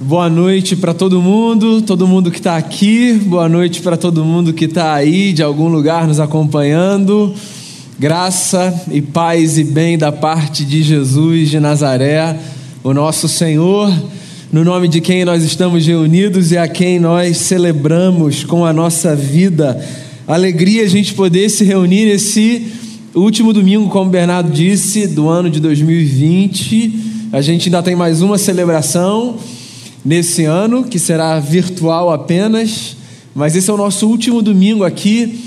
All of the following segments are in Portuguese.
Boa noite para todo mundo, todo mundo que está aqui. Boa noite para todo mundo que está aí de algum lugar nos acompanhando. Graça e paz e bem da parte de Jesus de Nazaré, o nosso Senhor, no nome de quem nós estamos reunidos e a quem nós celebramos com a nossa vida. Alegria a gente poder se reunir nesse último domingo, como o Bernardo disse, do ano de 2020 a gente ainda tem mais uma celebração nesse ano, que será virtual apenas, mas esse é o nosso último domingo aqui,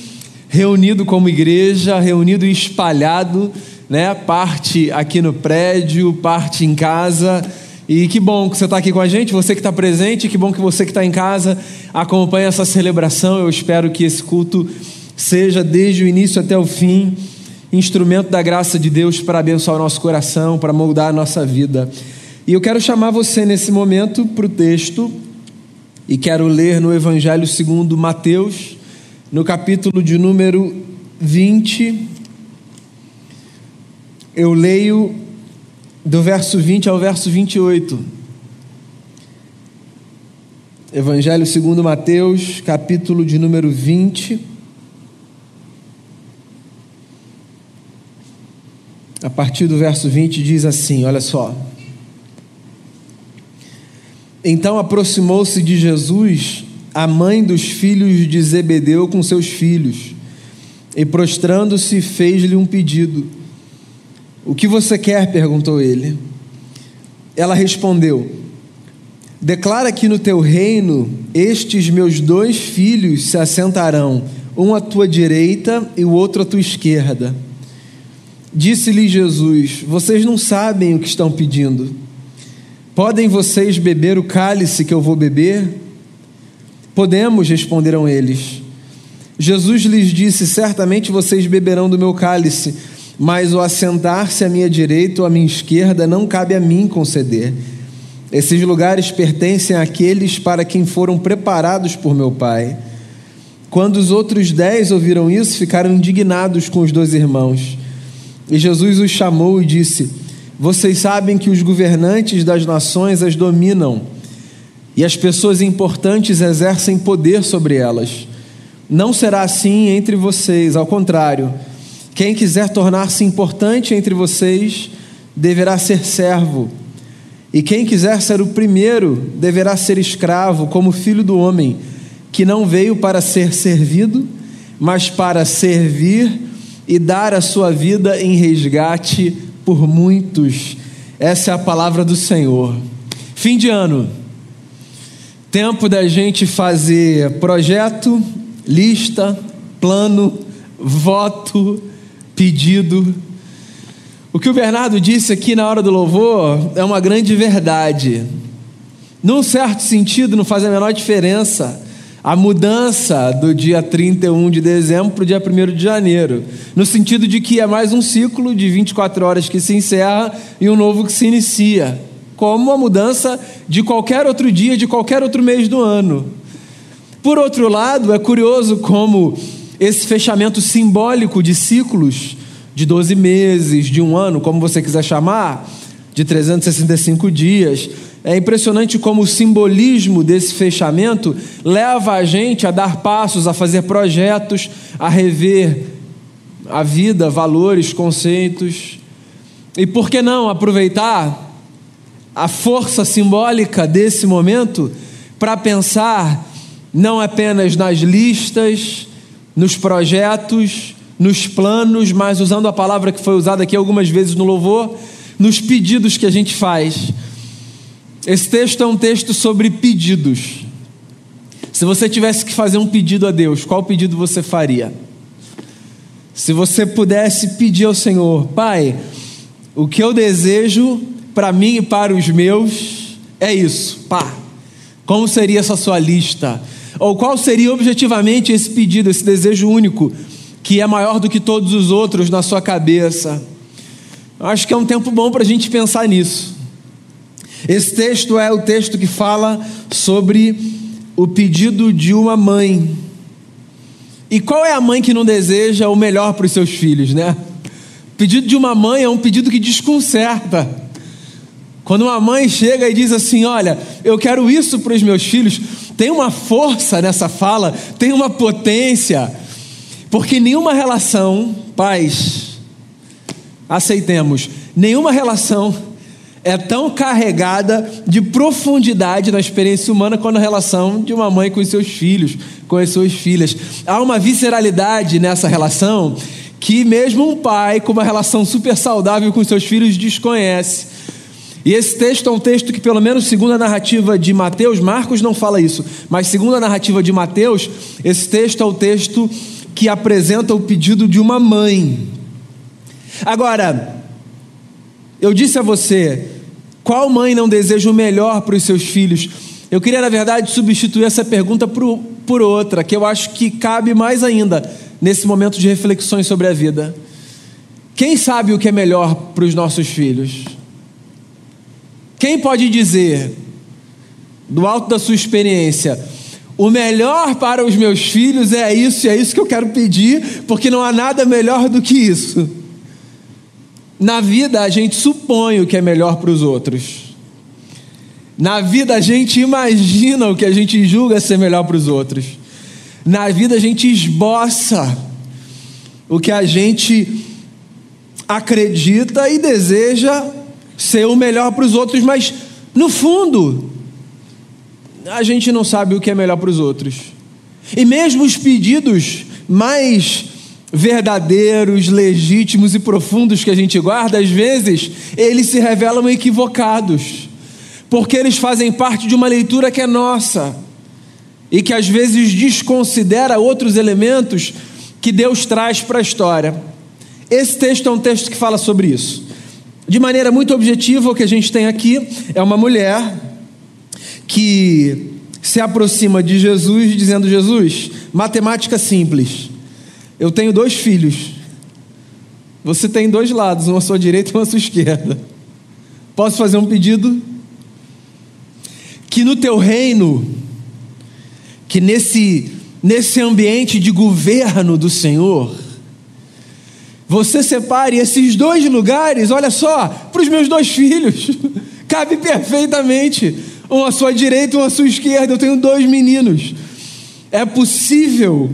reunido como igreja, reunido e espalhado, né? Parte aqui no prédio, parte em casa. E que bom que você está aqui com a gente, você que está presente, que bom que você que está em casa acompanha essa celebração. Eu espero que esse culto seja desde o início até o fim instrumento da graça de Deus para abençoar o nosso coração, para moldar a nossa vida. E eu quero chamar você nesse momento para o texto e quero ler no Evangelho segundo Mateus, no capítulo de número 20. Eu leio do verso 20 ao verso 28. Evangelho segundo Mateus, capítulo de número 20 a partir do verso 20, diz assim: olha só. Então aproximou-se de Jesus a mãe dos filhos de Zebedeu com seus filhos, e prostrando-se, fez-lhe um pedido. O que você quer? perguntou ele. Ela respondeu: Declara que no teu reino estes meus dois filhos se assentarão, um à tua direita e o outro à tua esquerda. Disse-lhe Jesus: Vocês não sabem o que estão pedindo. Podem vocês beber o cálice que eu vou beber? Podemos, responderam eles. Jesus lhes disse: Certamente vocês beberão do meu cálice, mas o assentar-se à minha direita ou à minha esquerda não cabe a mim conceder. Esses lugares pertencem àqueles para quem foram preparados por meu Pai. Quando os outros dez ouviram isso, ficaram indignados com os dois irmãos. E Jesus os chamou e disse: Vocês sabem que os governantes das nações as dominam e as pessoas importantes exercem poder sobre elas. Não será assim entre vocês, ao contrário. Quem quiser tornar-se importante entre vocês deverá ser servo. E quem quiser ser o primeiro deverá ser escravo, como filho do homem, que não veio para ser servido, mas para servir e dar a sua vida em resgate por muitos. Essa é a palavra do Senhor. Fim de ano. Tempo da gente fazer projeto, lista, plano, voto, pedido. O que o Bernardo disse aqui na hora do louvor é uma grande verdade. Num certo sentido, não faz a menor diferença a mudança do dia 31 de dezembro para o dia 1 de janeiro, no sentido de que é mais um ciclo de 24 horas que se encerra e um novo que se inicia, como a mudança de qualquer outro dia, de qualquer outro mês do ano. Por outro lado, é curioso como esse fechamento simbólico de ciclos de 12 meses, de um ano, como você quiser chamar, de 365 dias, é impressionante como o simbolismo desse fechamento leva a gente a dar passos, a fazer projetos, a rever a vida, valores, conceitos. E por que não aproveitar a força simbólica desse momento para pensar não apenas nas listas, nos projetos, nos planos, mas usando a palavra que foi usada aqui algumas vezes no louvor, nos pedidos que a gente faz esse texto é um texto sobre pedidos. Se você tivesse que fazer um pedido a Deus, qual pedido você faria? Se você pudesse pedir ao Senhor, Pai, o que eu desejo para mim e para os meus é isso, pá. Como seria essa sua lista? Ou qual seria objetivamente esse pedido, esse desejo único, que é maior do que todos os outros na sua cabeça? Acho que é um tempo bom para a gente pensar nisso. Esse texto é o texto que fala sobre o pedido de uma mãe. E qual é a mãe que não deseja o melhor para os seus filhos, né? O pedido de uma mãe é um pedido que desconcerta. Quando uma mãe chega e diz assim: Olha, eu quero isso para os meus filhos, tem uma força nessa fala, tem uma potência, porque nenhuma relação, pais, aceitemos, nenhuma relação é tão carregada de profundidade na experiência humana quanto a relação de uma mãe com os seus filhos, com as suas filhas. Há uma visceralidade nessa relação que mesmo um pai com uma relação super saudável com seus filhos desconhece. E esse texto é um texto que, pelo menos segundo a narrativa de Mateus, Marcos não fala isso, mas segundo a narrativa de Mateus, esse texto é o texto que apresenta o pedido de uma mãe. Agora, eu disse a você, qual mãe não deseja o melhor para os seus filhos? Eu queria, na verdade, substituir essa pergunta por, por outra, que eu acho que cabe mais ainda nesse momento de reflexões sobre a vida. Quem sabe o que é melhor para os nossos filhos? Quem pode dizer, do alto da sua experiência, o melhor para os meus filhos é isso é isso que eu quero pedir, porque não há nada melhor do que isso. Na vida a gente supõe o que é melhor para os outros. Na vida a gente imagina o que a gente julga ser melhor para os outros. Na vida a gente esboça o que a gente acredita e deseja ser o melhor para os outros, mas no fundo, a gente não sabe o que é melhor para os outros. E mesmo os pedidos mais verdadeiros, legítimos e profundos que a gente guarda, às vezes eles se revelam equivocados, porque eles fazem parte de uma leitura que é nossa e que às vezes desconsidera outros elementos que Deus traz para a história. Esse texto é um texto que fala sobre isso. De maneira muito objetiva, o que a gente tem aqui é uma mulher que se aproxima de Jesus dizendo: Jesus, matemática simples. Eu tenho dois filhos. Você tem dois lados, uma à sua direita e uma à sua esquerda. Posso fazer um pedido? Que no teu reino, que nesse, nesse ambiente de governo do Senhor, você separe esses dois lugares, olha só, para os meus dois filhos. Cabe perfeitamente. Um à sua direita, um à sua esquerda. Eu tenho dois meninos. É possível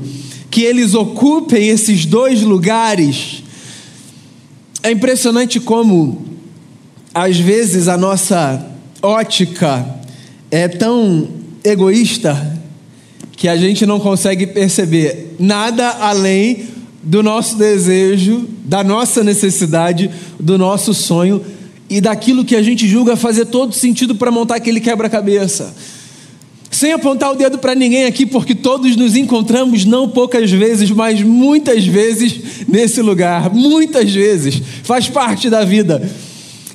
que eles ocupem esses dois lugares. É impressionante como, às vezes, a nossa ótica é tão egoísta que a gente não consegue perceber nada além do nosso desejo, da nossa necessidade, do nosso sonho e daquilo que a gente julga fazer todo sentido para montar aquele quebra-cabeça. Sem apontar o dedo para ninguém aqui, porque todos nos encontramos não poucas vezes, mas muitas vezes nesse lugar, muitas vezes, faz parte da vida.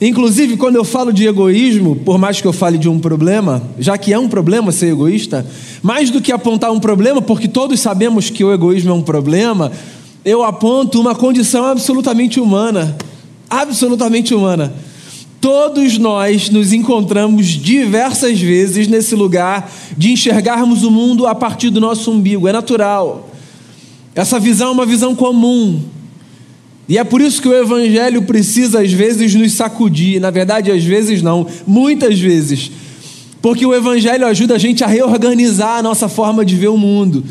Inclusive, quando eu falo de egoísmo, por mais que eu fale de um problema, já que é um problema ser egoísta, mais do que apontar um problema, porque todos sabemos que o egoísmo é um problema, eu aponto uma condição absolutamente humana. Absolutamente humana. Todos nós nos encontramos diversas vezes nesse lugar de enxergarmos o mundo a partir do nosso umbigo. É natural. Essa visão é uma visão comum. E é por isso que o Evangelho precisa, às vezes, nos sacudir. Na verdade, às vezes não, muitas vezes. Porque o Evangelho ajuda a gente a reorganizar a nossa forma de ver o mundo.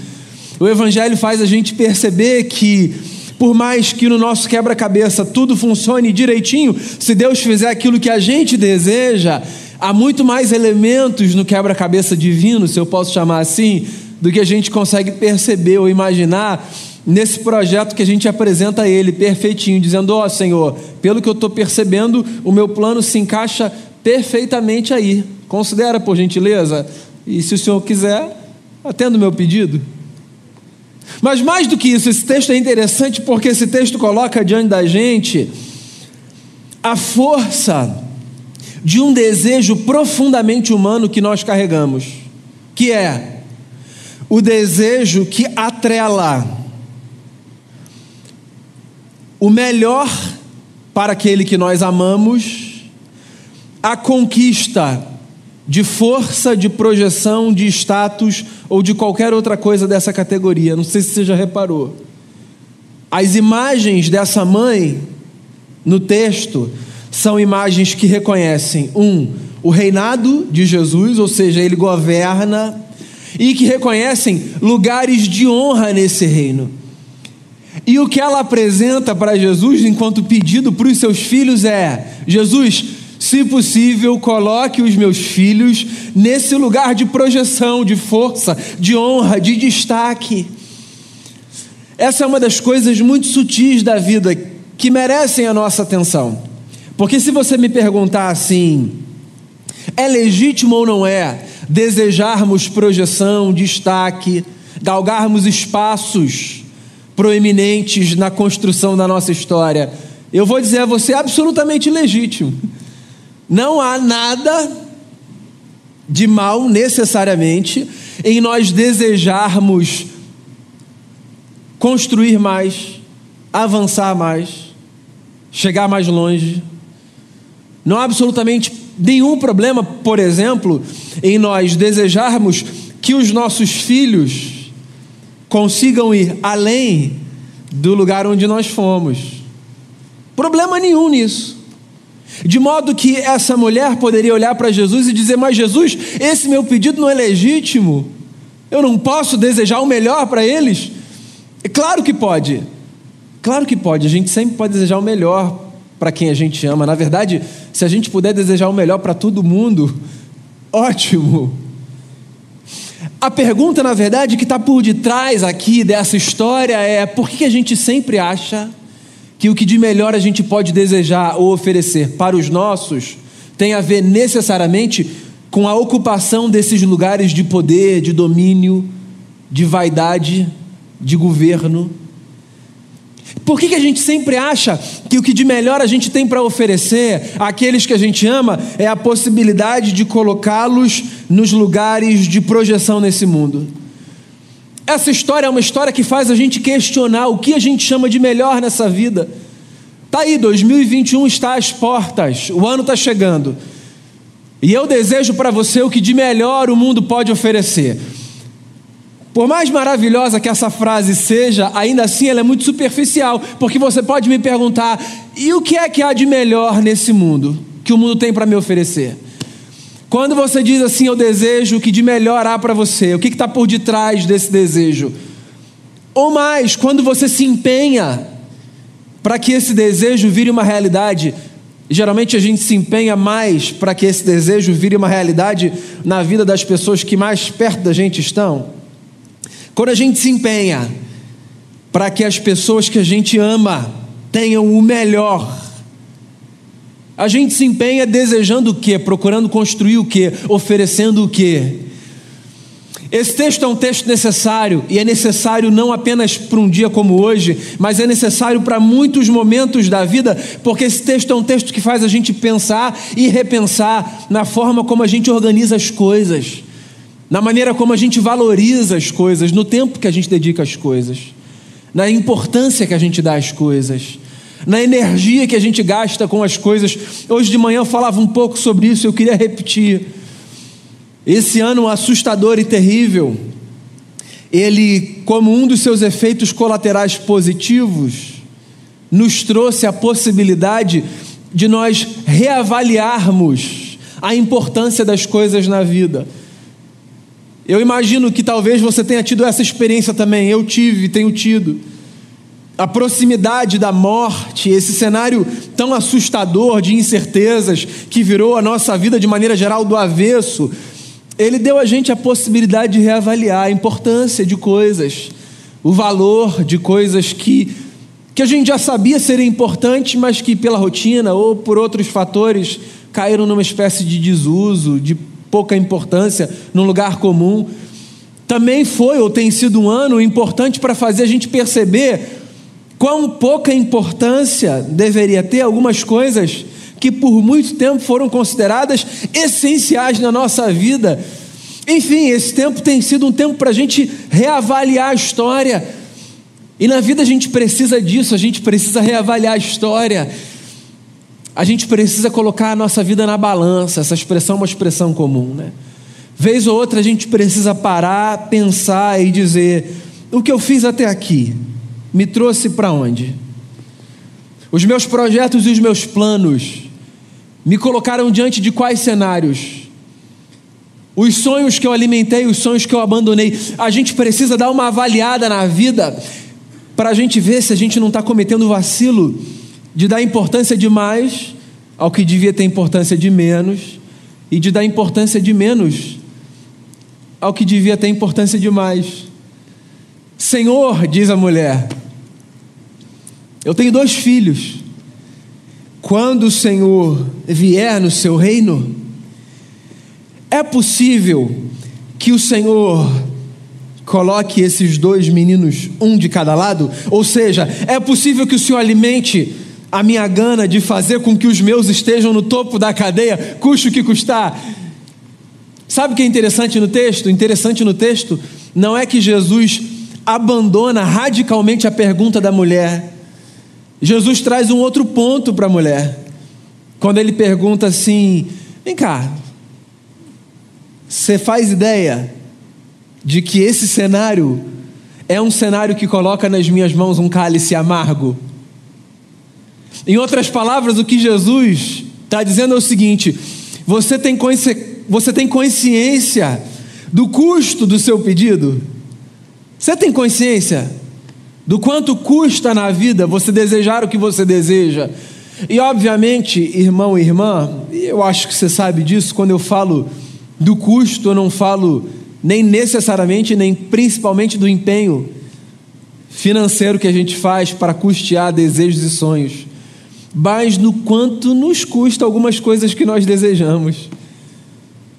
O Evangelho faz a gente perceber que, por mais que no nosso quebra-cabeça tudo funcione direitinho, se Deus fizer aquilo que a gente deseja, há muito mais elementos no quebra-cabeça divino, se eu posso chamar assim, do que a gente consegue perceber ou imaginar nesse projeto que a gente apresenta a Ele perfeitinho, dizendo: Ó oh, Senhor, pelo que eu estou percebendo, o meu plano se encaixa perfeitamente aí. Considera, por gentileza, e se o Senhor quiser, atenda o meu pedido. Mas mais do que isso, esse texto é interessante porque esse texto coloca diante da gente a força de um desejo profundamente humano que nós carregamos, que é o desejo que atrela o melhor para aquele que nós amamos, a conquista de força, de projeção, de status ou de qualquer outra coisa dessa categoria. Não sei se você já reparou. As imagens dessa mãe no texto são imagens que reconhecem, um, o reinado de Jesus, ou seja, ele governa, e que reconhecem lugares de honra nesse reino. E o que ela apresenta para Jesus enquanto pedido para os seus filhos é: Jesus, se possível, coloque os meus filhos nesse lugar de projeção, de força, de honra, de destaque. Essa é uma das coisas muito sutis da vida que merecem a nossa atenção. Porque se você me perguntar assim, é legítimo ou não é desejarmos projeção, destaque, galgarmos espaços proeminentes na construção da nossa história? Eu vou dizer a você absolutamente legítimo. Não há nada de mal necessariamente em nós desejarmos construir mais, avançar mais, chegar mais longe. Não há absolutamente nenhum problema, por exemplo, em nós desejarmos que os nossos filhos consigam ir além do lugar onde nós fomos. Problema nenhum nisso. De modo que essa mulher poderia olhar para Jesus e dizer: Mas Jesus, esse meu pedido não é legítimo. Eu não posso desejar o melhor para eles. É claro que pode. Claro que pode. A gente sempre pode desejar o melhor para quem a gente ama. Na verdade, se a gente puder desejar o melhor para todo mundo, ótimo. A pergunta, na verdade, que está por detrás aqui dessa história é: por que a gente sempre acha que o que de melhor a gente pode desejar ou oferecer para os nossos tem a ver necessariamente com a ocupação desses lugares de poder, de domínio, de vaidade, de governo? Por que, que a gente sempre acha que o que de melhor a gente tem para oferecer àqueles que a gente ama é a possibilidade de colocá-los nos lugares de projeção nesse mundo? Essa história é uma história que faz a gente questionar o que a gente chama de melhor nessa vida. Tá aí, 2021 está às portas, o ano está chegando. E eu desejo para você o que de melhor o mundo pode oferecer. Por mais maravilhosa que essa frase seja, ainda assim ela é muito superficial, porque você pode me perguntar: e o que é que há de melhor nesse mundo que o mundo tem para me oferecer? Quando você diz assim, eu desejo o que de melhor há para você, o que está por detrás desse desejo? Ou mais, quando você se empenha para que esse desejo vire uma realidade, geralmente a gente se empenha mais para que esse desejo vire uma realidade na vida das pessoas que mais perto da gente estão. Quando a gente se empenha para que as pessoas que a gente ama tenham o melhor, a gente se empenha desejando o quê? Procurando construir o quê? Oferecendo o quê? Esse texto é um texto necessário, e é necessário não apenas para um dia como hoje, mas é necessário para muitos momentos da vida, porque esse texto é um texto que faz a gente pensar e repensar na forma como a gente organiza as coisas na maneira como a gente valoriza as coisas, no tempo que a gente dedica às coisas, na importância que a gente dá às coisas, na energia que a gente gasta com as coisas. Hoje de manhã eu falava um pouco sobre isso, eu queria repetir. Esse ano assustador e terrível, ele, como um dos seus efeitos colaterais positivos, nos trouxe a possibilidade de nós reavaliarmos a importância das coisas na vida. Eu imagino que talvez você tenha tido essa experiência também. Eu tive, tenho tido. A proximidade da morte, esse cenário tão assustador de incertezas que virou a nossa vida de maneira geral do avesso, ele deu a gente a possibilidade de reavaliar a importância de coisas, o valor de coisas que, que a gente já sabia serem importantes, mas que pela rotina ou por outros fatores caíram numa espécie de desuso, de pouca importância, num lugar comum. Também foi ou tem sido um ano importante para fazer a gente perceber quão pouca importância deveria ter algumas coisas que por muito tempo foram consideradas essenciais na nossa vida. Enfim, esse tempo tem sido um tempo para a gente reavaliar a história. E na vida a gente precisa disso, a gente precisa reavaliar a história a gente precisa colocar a nossa vida na balança. Essa expressão é uma expressão comum, né? Vez ou outra a gente precisa parar, pensar e dizer: o que eu fiz até aqui me trouxe para onde? Os meus projetos e os meus planos me colocaram diante de quais cenários? Os sonhos que eu alimentei, os sonhos que eu abandonei. A gente precisa dar uma avaliada na vida para a gente ver se a gente não está cometendo vacilo de dar importância demais ao que devia ter importância de menos e de dar importância de menos ao que devia ter importância demais. Senhor, diz a mulher, eu tenho dois filhos. Quando o Senhor vier no seu reino, é possível que o Senhor coloque esses dois meninos, um de cada lado? Ou seja, é possível que o Senhor alimente a minha gana de fazer com que os meus estejam no topo da cadeia, custe o que custar? Sabe o que é interessante no texto? Interessante no texto não é que Jesus abandona radicalmente a pergunta da mulher. Jesus traz um outro ponto para a mulher. Quando ele pergunta assim: vem cá, você faz ideia de que esse cenário é um cenário que coloca nas minhas mãos um cálice amargo? Em outras palavras, o que Jesus está dizendo é o seguinte: você tem, você tem consciência do custo do seu pedido? Você tem consciência do quanto custa na vida você desejar o que você deseja? E obviamente, irmão e irmã, eu acho que você sabe disso, quando eu falo do custo, eu não falo nem necessariamente, nem principalmente do empenho financeiro que a gente faz para custear desejos e sonhos, mas no quanto nos custa algumas coisas que nós desejamos.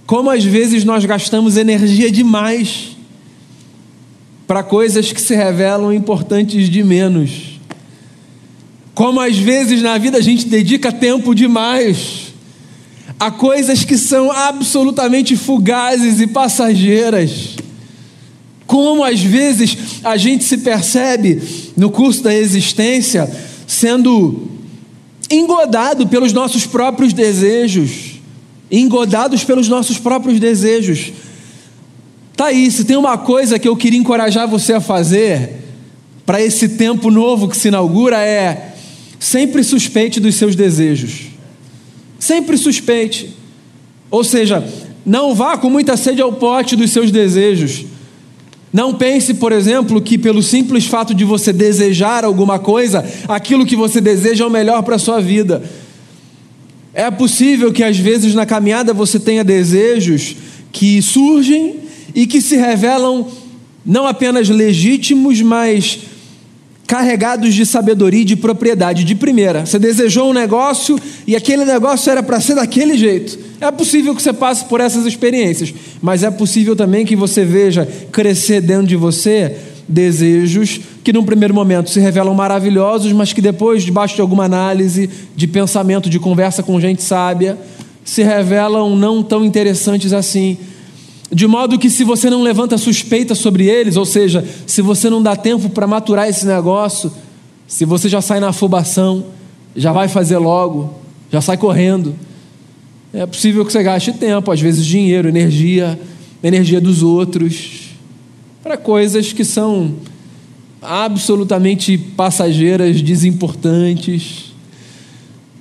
Como às vezes nós gastamos energia demais para coisas que se revelam importantes de menos. Como às vezes na vida a gente dedica tempo demais a coisas que são absolutamente fugazes e passageiras. Como às vezes a gente se percebe no curso da existência sendo engodado pelos nossos próprios desejos, engodados pelos nossos próprios desejos. Tá aí, se tem uma coisa que eu queria encorajar você a fazer para esse tempo novo que se inaugura é sempre suspeite dos seus desejos. Sempre suspeite. Ou seja, não vá com muita sede ao pote dos seus desejos. Não pense, por exemplo, que pelo simples fato de você desejar alguma coisa, aquilo que você deseja é o melhor para a sua vida. É possível que às vezes na caminhada você tenha desejos que surgem e que se revelam não apenas legítimos, mas carregados de sabedoria e de propriedade. De primeira, você desejou um negócio e aquele negócio era para ser daquele jeito. É possível que você passe por essas experiências, mas é possível também que você veja crescer dentro de você desejos que num primeiro momento se revelam maravilhosos, mas que depois, debaixo de alguma análise, de pensamento, de conversa com gente sábia, se revelam não tão interessantes assim de modo que, se você não levanta suspeita sobre eles, ou seja, se você não dá tempo para maturar esse negócio, se você já sai na afobação, já vai fazer logo, já sai correndo, é possível que você gaste tempo, às vezes dinheiro, energia, energia dos outros, para coisas que são absolutamente passageiras, desimportantes.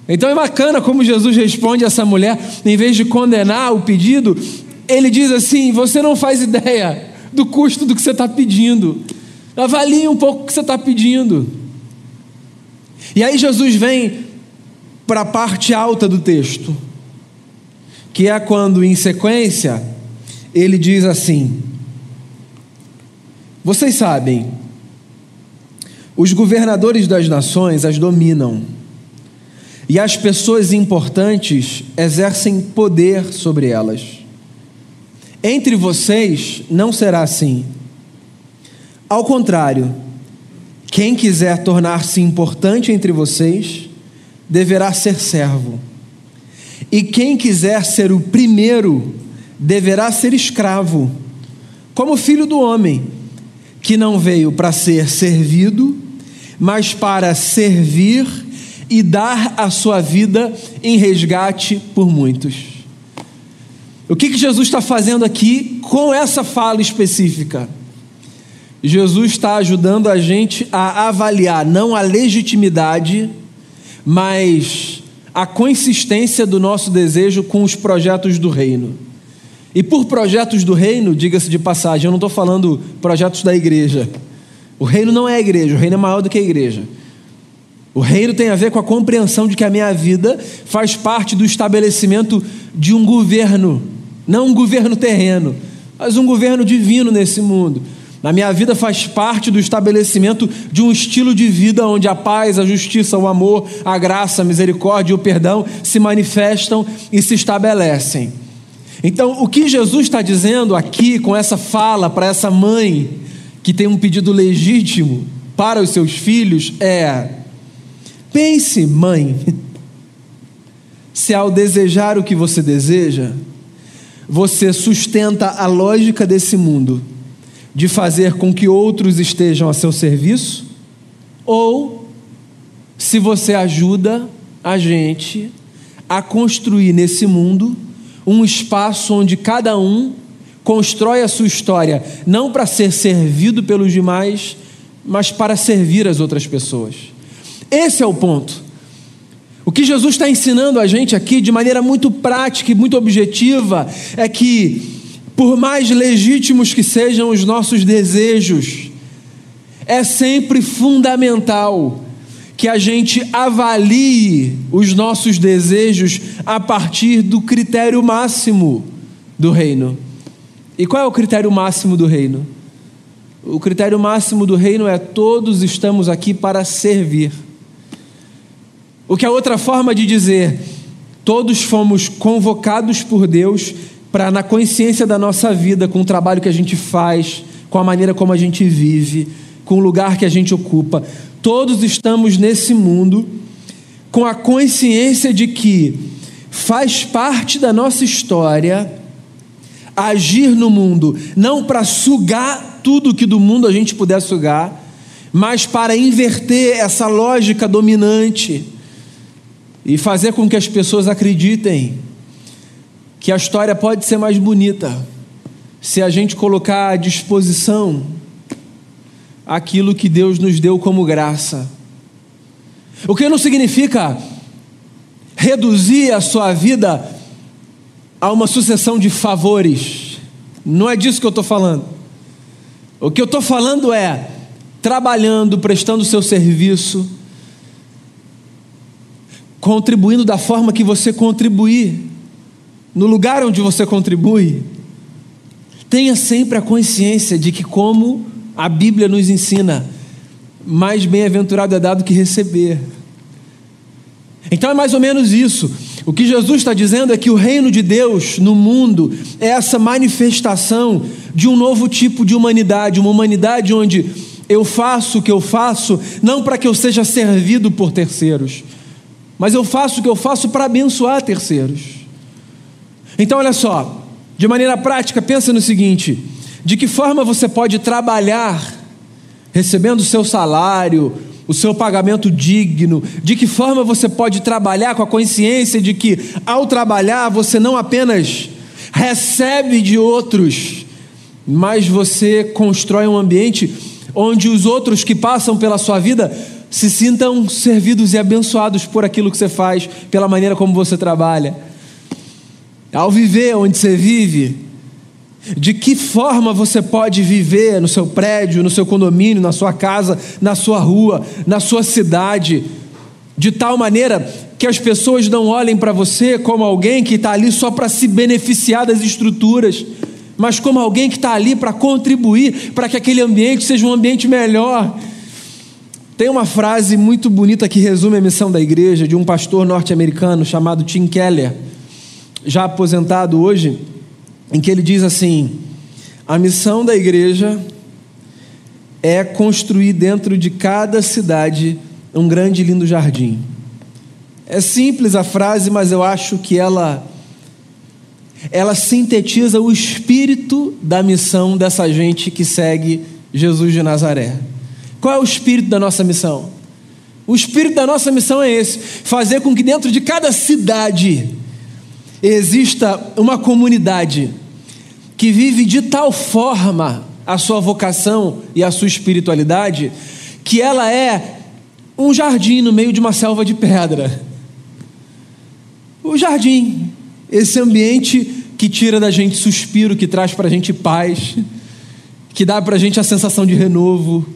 Então é bacana como Jesus responde a essa mulher, em vez de condenar o pedido, ele diz assim: você não faz ideia do custo do que você está pedindo. Avalie um pouco o que você está pedindo. E aí Jesus vem para a parte alta do texto, que é quando, em sequência, ele diz assim: Vocês sabem, os governadores das nações as dominam, e as pessoas importantes exercem poder sobre elas. Entre vocês não será assim. Ao contrário, quem quiser tornar-se importante entre vocês, deverá ser servo. E quem quiser ser o primeiro, deverá ser escravo, como filho do homem, que não veio para ser servido, mas para servir e dar a sua vida em resgate por muitos. O que, que Jesus está fazendo aqui com essa fala específica? Jesus está ajudando a gente a avaliar não a legitimidade, mas a consistência do nosso desejo com os projetos do reino. E por projetos do reino, diga-se de passagem, eu não estou falando projetos da igreja. O reino não é a igreja, o reino é maior do que a igreja. O reino tem a ver com a compreensão de que a minha vida faz parte do estabelecimento de um governo, não um governo terreno, mas um governo divino nesse mundo. Na minha vida faz parte do estabelecimento de um estilo de vida onde a paz, a justiça, o amor, a graça, a misericórdia e o perdão se manifestam e se estabelecem. Então, o que Jesus está dizendo aqui com essa fala para essa mãe que tem um pedido legítimo para os seus filhos é: pense, mãe, se ao desejar o que você deseja, você sustenta a lógica desse mundo de fazer com que outros estejam a seu serviço, ou se você ajuda a gente a construir nesse mundo um espaço onde cada um constrói a sua história, não para ser servido pelos demais, mas para servir as outras pessoas. Esse é o ponto. O que Jesus está ensinando a gente aqui de maneira muito prática e muito objetiva é que por mais legítimos que sejam os nossos desejos, é sempre fundamental que a gente avalie os nossos desejos a partir do critério máximo do reino. E qual é o critério máximo do reino? O critério máximo do reino é todos estamos aqui para servir. O que é outra forma de dizer, todos fomos convocados por Deus para, na consciência da nossa vida, com o trabalho que a gente faz, com a maneira como a gente vive, com o lugar que a gente ocupa, todos estamos nesse mundo com a consciência de que faz parte da nossa história agir no mundo, não para sugar tudo que do mundo a gente puder sugar, mas para inverter essa lógica dominante e fazer com que as pessoas acreditem que a história pode ser mais bonita se a gente colocar à disposição aquilo que Deus nos deu como graça. O que não significa reduzir a sua vida a uma sucessão de favores. Não é disso que eu estou falando. O que eu estou falando é trabalhando, prestando seu serviço, contribuindo da forma que você contribuir no lugar onde você contribui, tenha sempre a consciência de que, como a Bíblia nos ensina, mais bem-aventurado é dado que receber. Então é mais ou menos isso. O que Jesus está dizendo é que o reino de Deus no mundo é essa manifestação de um novo tipo de humanidade, uma humanidade onde eu faço o que eu faço não para que eu seja servido por terceiros, mas eu faço o que eu faço para abençoar terceiros. Então, olha só, de maneira prática, pensa no seguinte: de que forma você pode trabalhar recebendo o seu salário, o seu pagamento digno? De que forma você pode trabalhar com a consciência de que, ao trabalhar, você não apenas recebe de outros, mas você constrói um ambiente onde os outros que passam pela sua vida se sintam servidos e abençoados por aquilo que você faz, pela maneira como você trabalha ao viver onde você vive, de que forma você pode viver no seu prédio, no seu condomínio, na sua casa, na sua rua, na sua cidade, de tal maneira que as pessoas não olhem para você como alguém que está ali só para se beneficiar das estruturas, mas como alguém que está ali para contribuir para que aquele ambiente seja um ambiente melhor. Tem uma frase muito bonita que resume a missão da igreja de um pastor norte-americano chamado Tim Keller já aposentado hoje, em que ele diz assim: a missão da igreja é construir dentro de cada cidade um grande e lindo jardim. É simples a frase, mas eu acho que ela ela sintetiza o espírito da missão dessa gente que segue Jesus de Nazaré. Qual é o espírito da nossa missão? O espírito da nossa missão é esse: fazer com que dentro de cada cidade exista uma comunidade que vive de tal forma a sua vocação e a sua espiritualidade que ela é um jardim no meio de uma selva de pedra. O jardim, esse ambiente que tira da gente suspiro, que traz para a gente paz, que dá para a gente a sensação de renovo.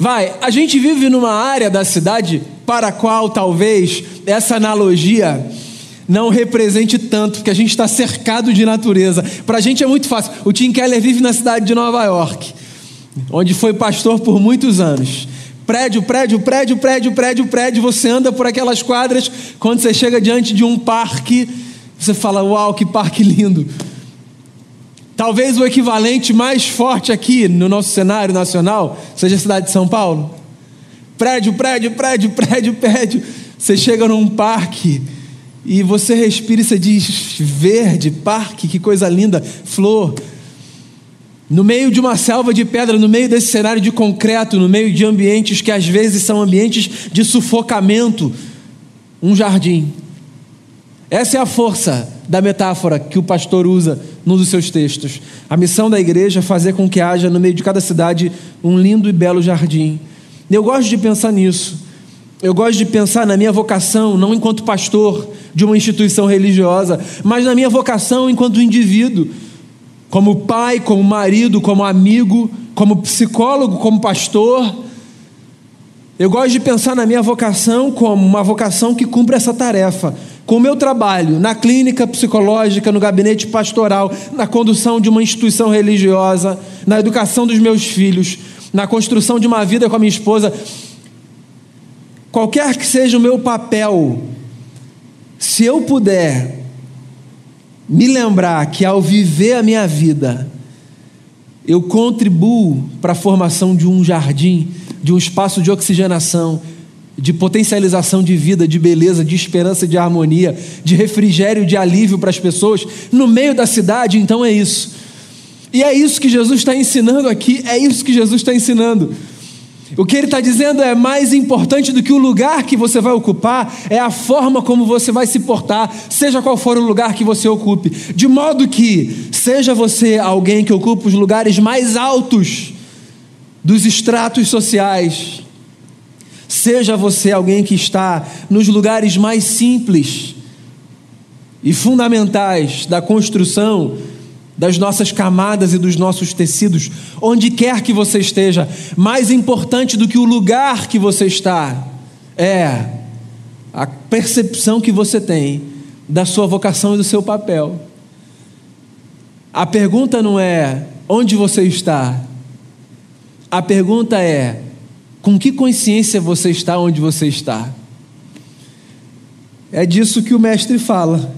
Vai, a gente vive numa área da cidade para a qual talvez essa analogia não represente tanto, porque a gente está cercado de natureza. Para a gente é muito fácil. O Tim Keller vive na cidade de Nova York, onde foi pastor por muitos anos. Prédio, prédio, prédio, prédio, prédio, prédio. Você anda por aquelas quadras. Quando você chega diante de um parque, você fala: Uau, que parque lindo. Talvez o equivalente mais forte aqui no nosso cenário nacional seja a cidade de São Paulo. Prédio, prédio, prédio, prédio, prédio. Você chega num parque e você respira e você diz: verde, parque, que coisa linda, flor. No meio de uma selva de pedra, no meio desse cenário de concreto, no meio de ambientes que às vezes são ambientes de sufocamento, um jardim. Essa é a força da metáfora que o pastor usa num dos seus textos. A missão da igreja é fazer com que haja no meio de cada cidade um lindo e belo jardim. Eu gosto de pensar nisso. Eu gosto de pensar na minha vocação, não enquanto pastor de uma instituição religiosa, mas na minha vocação enquanto indivíduo, como pai, como marido, como amigo, como psicólogo, como pastor. Eu gosto de pensar na minha vocação como uma vocação que cumpre essa tarefa com o meu trabalho na clínica psicológica, no gabinete pastoral, na condução de uma instituição religiosa, na educação dos meus filhos, na construção de uma vida com a minha esposa, qualquer que seja o meu papel, se eu puder me lembrar que ao viver a minha vida, eu contribuo para a formação de um jardim, de um espaço de oxigenação, de potencialização de vida, de beleza, de esperança, de harmonia, de refrigério, de alívio para as pessoas, no meio da cidade, então é isso. E é isso que Jesus está ensinando aqui, é isso que Jesus está ensinando. O que ele está dizendo é mais importante do que o lugar que você vai ocupar, é a forma como você vai se portar, seja qual for o lugar que você ocupe. De modo que, seja você alguém que ocupa os lugares mais altos dos estratos sociais, Seja você alguém que está nos lugares mais simples e fundamentais da construção das nossas camadas e dos nossos tecidos, onde quer que você esteja, mais importante do que o lugar que você está é a percepção que você tem da sua vocação e do seu papel. A pergunta não é onde você está, a pergunta é com que consciência você está onde você está? É disso que o mestre fala,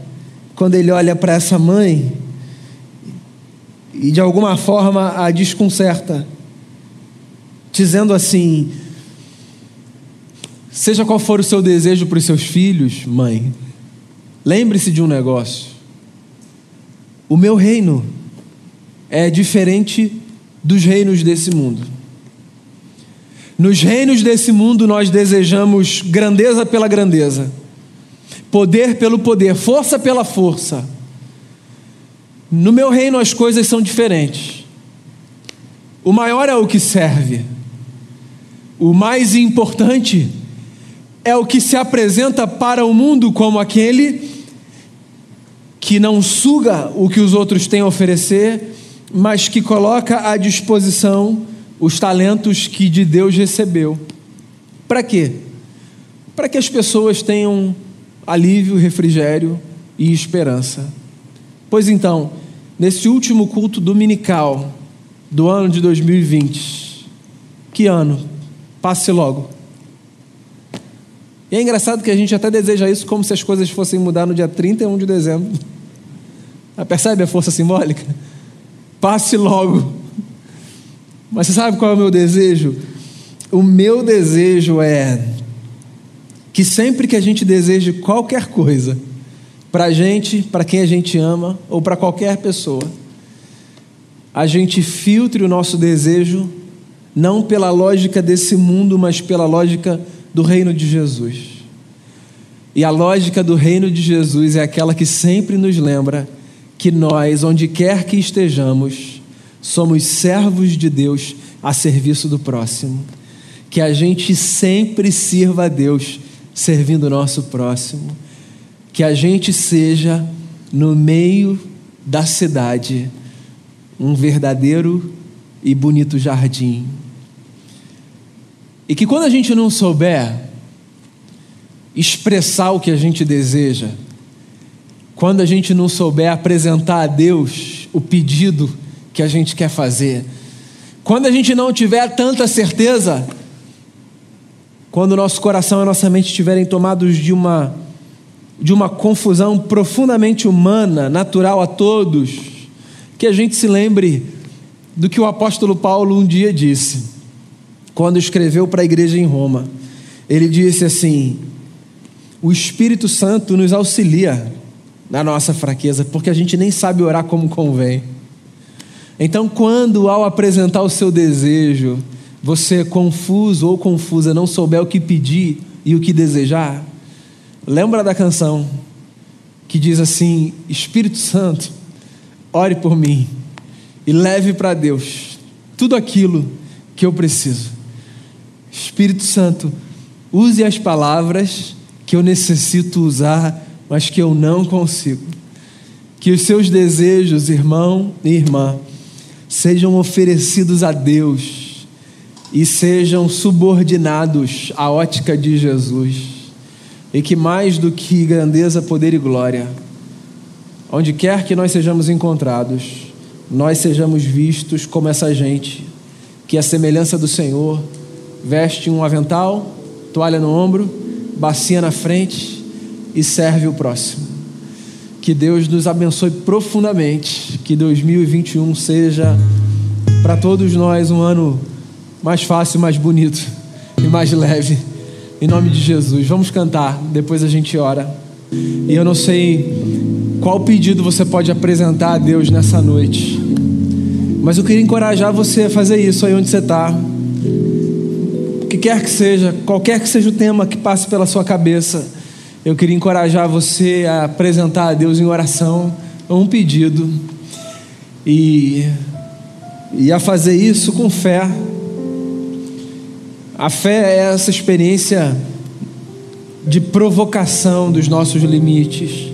quando ele olha para essa mãe e de alguma forma a desconcerta, dizendo assim: Seja qual for o seu desejo para os seus filhos, mãe, lembre-se de um negócio. O meu reino é diferente dos reinos desse mundo. Nos reinos desse mundo nós desejamos grandeza pela grandeza, poder pelo poder, força pela força. No meu reino as coisas são diferentes. O maior é o que serve. O mais importante é o que se apresenta para o mundo como aquele que não suga o que os outros têm a oferecer, mas que coloca à disposição os talentos que de Deus recebeu. Para quê? Para que as pessoas tenham alívio, refrigério e esperança. Pois então, nesse último culto dominical do ano de 2020, que ano? Passe logo. E é engraçado que a gente até deseja isso como se as coisas fossem mudar no dia 31 de dezembro. Percebe a força simbólica? Passe logo. Mas você sabe qual é o meu desejo? O meu desejo é que sempre que a gente deseje qualquer coisa, para a gente, para quem a gente ama, ou para qualquer pessoa, a gente filtre o nosso desejo não pela lógica desse mundo, mas pela lógica do reino de Jesus. E a lógica do reino de Jesus é aquela que sempre nos lembra que nós, onde quer que estejamos, somos servos de Deus a serviço do próximo. Que a gente sempre sirva a Deus servindo o nosso próximo. que a gente seja, no meio da cidade, um verdadeiro e bonito jardim. E que quando a gente não souber expressar o que a gente deseja, quando a gente não souber apresentar a Deus o pedido que a gente quer fazer, quando a gente não tiver tanta certeza, quando o nosso coração e a nossa mente estiverem tomados de uma de uma confusão profundamente humana, natural a todos, que a gente se lembre do que o apóstolo Paulo um dia disse, quando escreveu para a igreja em Roma. Ele disse assim: O Espírito Santo nos auxilia na nossa fraqueza, porque a gente nem sabe orar como convém. Então, quando ao apresentar o seu desejo, você confuso ou confusa não souber o que pedir e o que desejar, lembra da canção que diz assim: Espírito Santo, ore por mim e leve para Deus tudo aquilo que eu preciso. Espírito Santo, use as palavras que eu necessito usar, mas que eu não consigo. Que os seus desejos, irmão e irmã, sejam oferecidos a Deus e sejam subordinados à ótica de Jesus. E que mais do que grandeza, poder e glória, onde quer que nós sejamos encontrados, nós sejamos vistos como essa gente que, a semelhança do Senhor, veste um avental, toalha no ombro, bacia na frente e serve o próximo. Que Deus nos abençoe profundamente, que 2021 seja para todos nós um ano mais fácil, mais bonito e mais leve. Em nome de Jesus. Vamos cantar, depois a gente ora. E eu não sei qual pedido você pode apresentar a Deus nessa noite. Mas eu queria encorajar você a fazer isso aí onde você está. O que quer que seja, qualquer que seja o tema que passe pela sua cabeça, eu queria encorajar você a apresentar a Deus em oração um pedido e, e a fazer isso com fé. A fé é essa experiência de provocação dos nossos limites.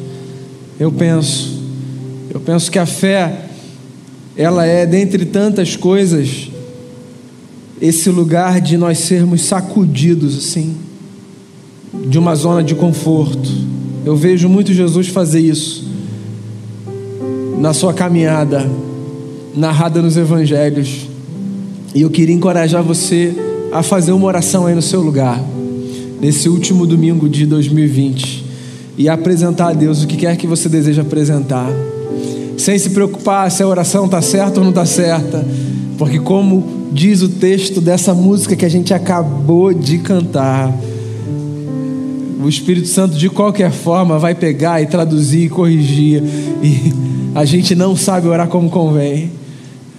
Eu penso, eu penso que a fé ela é, dentre tantas coisas, esse lugar de nós sermos sacudidos assim, de uma zona de conforto. Eu vejo muito Jesus fazer isso na sua caminhada, narrada nos evangelhos. E eu queria encorajar você a fazer uma oração aí no seu lugar, nesse último domingo de 2020, e apresentar a Deus o que quer que você deseja apresentar sem se preocupar se a oração está certa ou não está certa, porque, como diz o texto dessa música que a gente acabou de cantar, o Espírito Santo, de qualquer forma, vai pegar e traduzir e corrigir, e a gente não sabe orar como convém.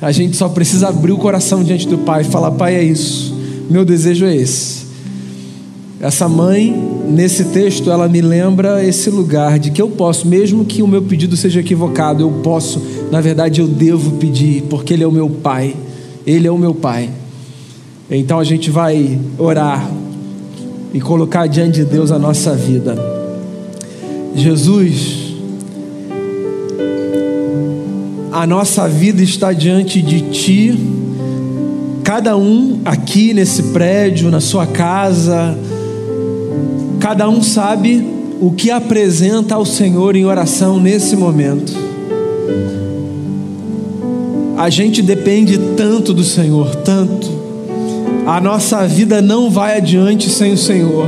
A gente só precisa abrir o coração diante do Pai e falar: Pai, é isso, meu desejo é esse. Essa mãe, nesse texto, ela me lembra esse lugar de que eu posso, mesmo que o meu pedido seja equivocado, eu posso, na verdade, eu devo pedir, porque Ele é o meu Pai. Ele é o meu Pai. Então a gente vai orar e colocar diante de Deus a nossa vida. Jesus, a nossa vida está diante de Ti, cada um aqui nesse prédio, na sua casa, Cada um sabe o que apresenta ao Senhor em oração nesse momento. A gente depende tanto do Senhor, tanto. A nossa vida não vai adiante sem o Senhor.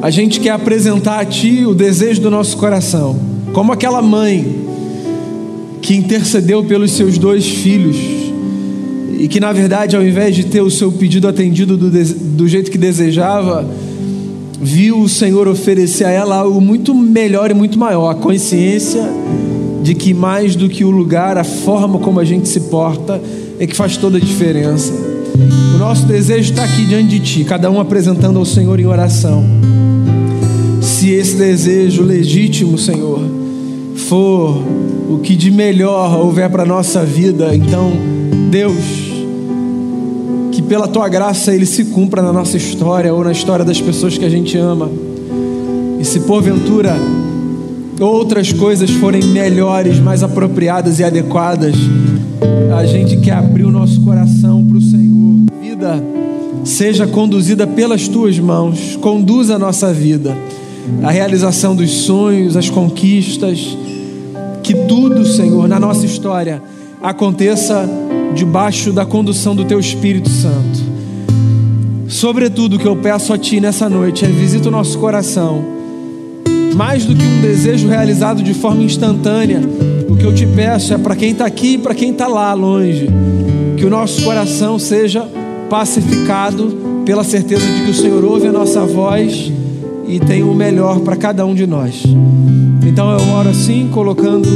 A gente quer apresentar a Ti o desejo do nosso coração, como aquela mãe que intercedeu pelos seus dois filhos e que na verdade, ao invés de ter o seu pedido atendido do, do jeito que desejava, viu o Senhor oferecer a ela algo muito melhor e muito maior, a consciência de que mais do que o lugar, a forma como a gente se porta é que faz toda a diferença. O nosso desejo está aqui diante de Ti, cada um apresentando ao Senhor em oração. Se esse desejo legítimo, Senhor, for o que de melhor houver para a nossa vida, então, Deus, que pela tua graça ele se cumpra na nossa história ou na história das pessoas que a gente ama. E se porventura outras coisas forem melhores, mais apropriadas e adequadas, gente quer abrir o nosso coração para o Senhor. Vida seja conduzida pelas tuas mãos, conduza a nossa vida, a realização dos sonhos, as conquistas, que tudo, Senhor, na nossa história aconteça debaixo da condução do teu Espírito Santo. Sobretudo, o que eu peço a Ti nessa noite é visita o nosso coração mais do que um desejo realizado de forma instantânea, o que eu te peço é para quem está aqui e para quem está lá longe, que o nosso coração seja pacificado pela certeza de que o Senhor ouve a nossa voz e tem o melhor para cada um de nós. Então eu oro assim, colocando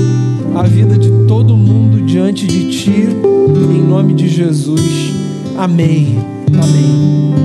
a vida de todo mundo diante de Ti, em nome de Jesus. Amém. Amém.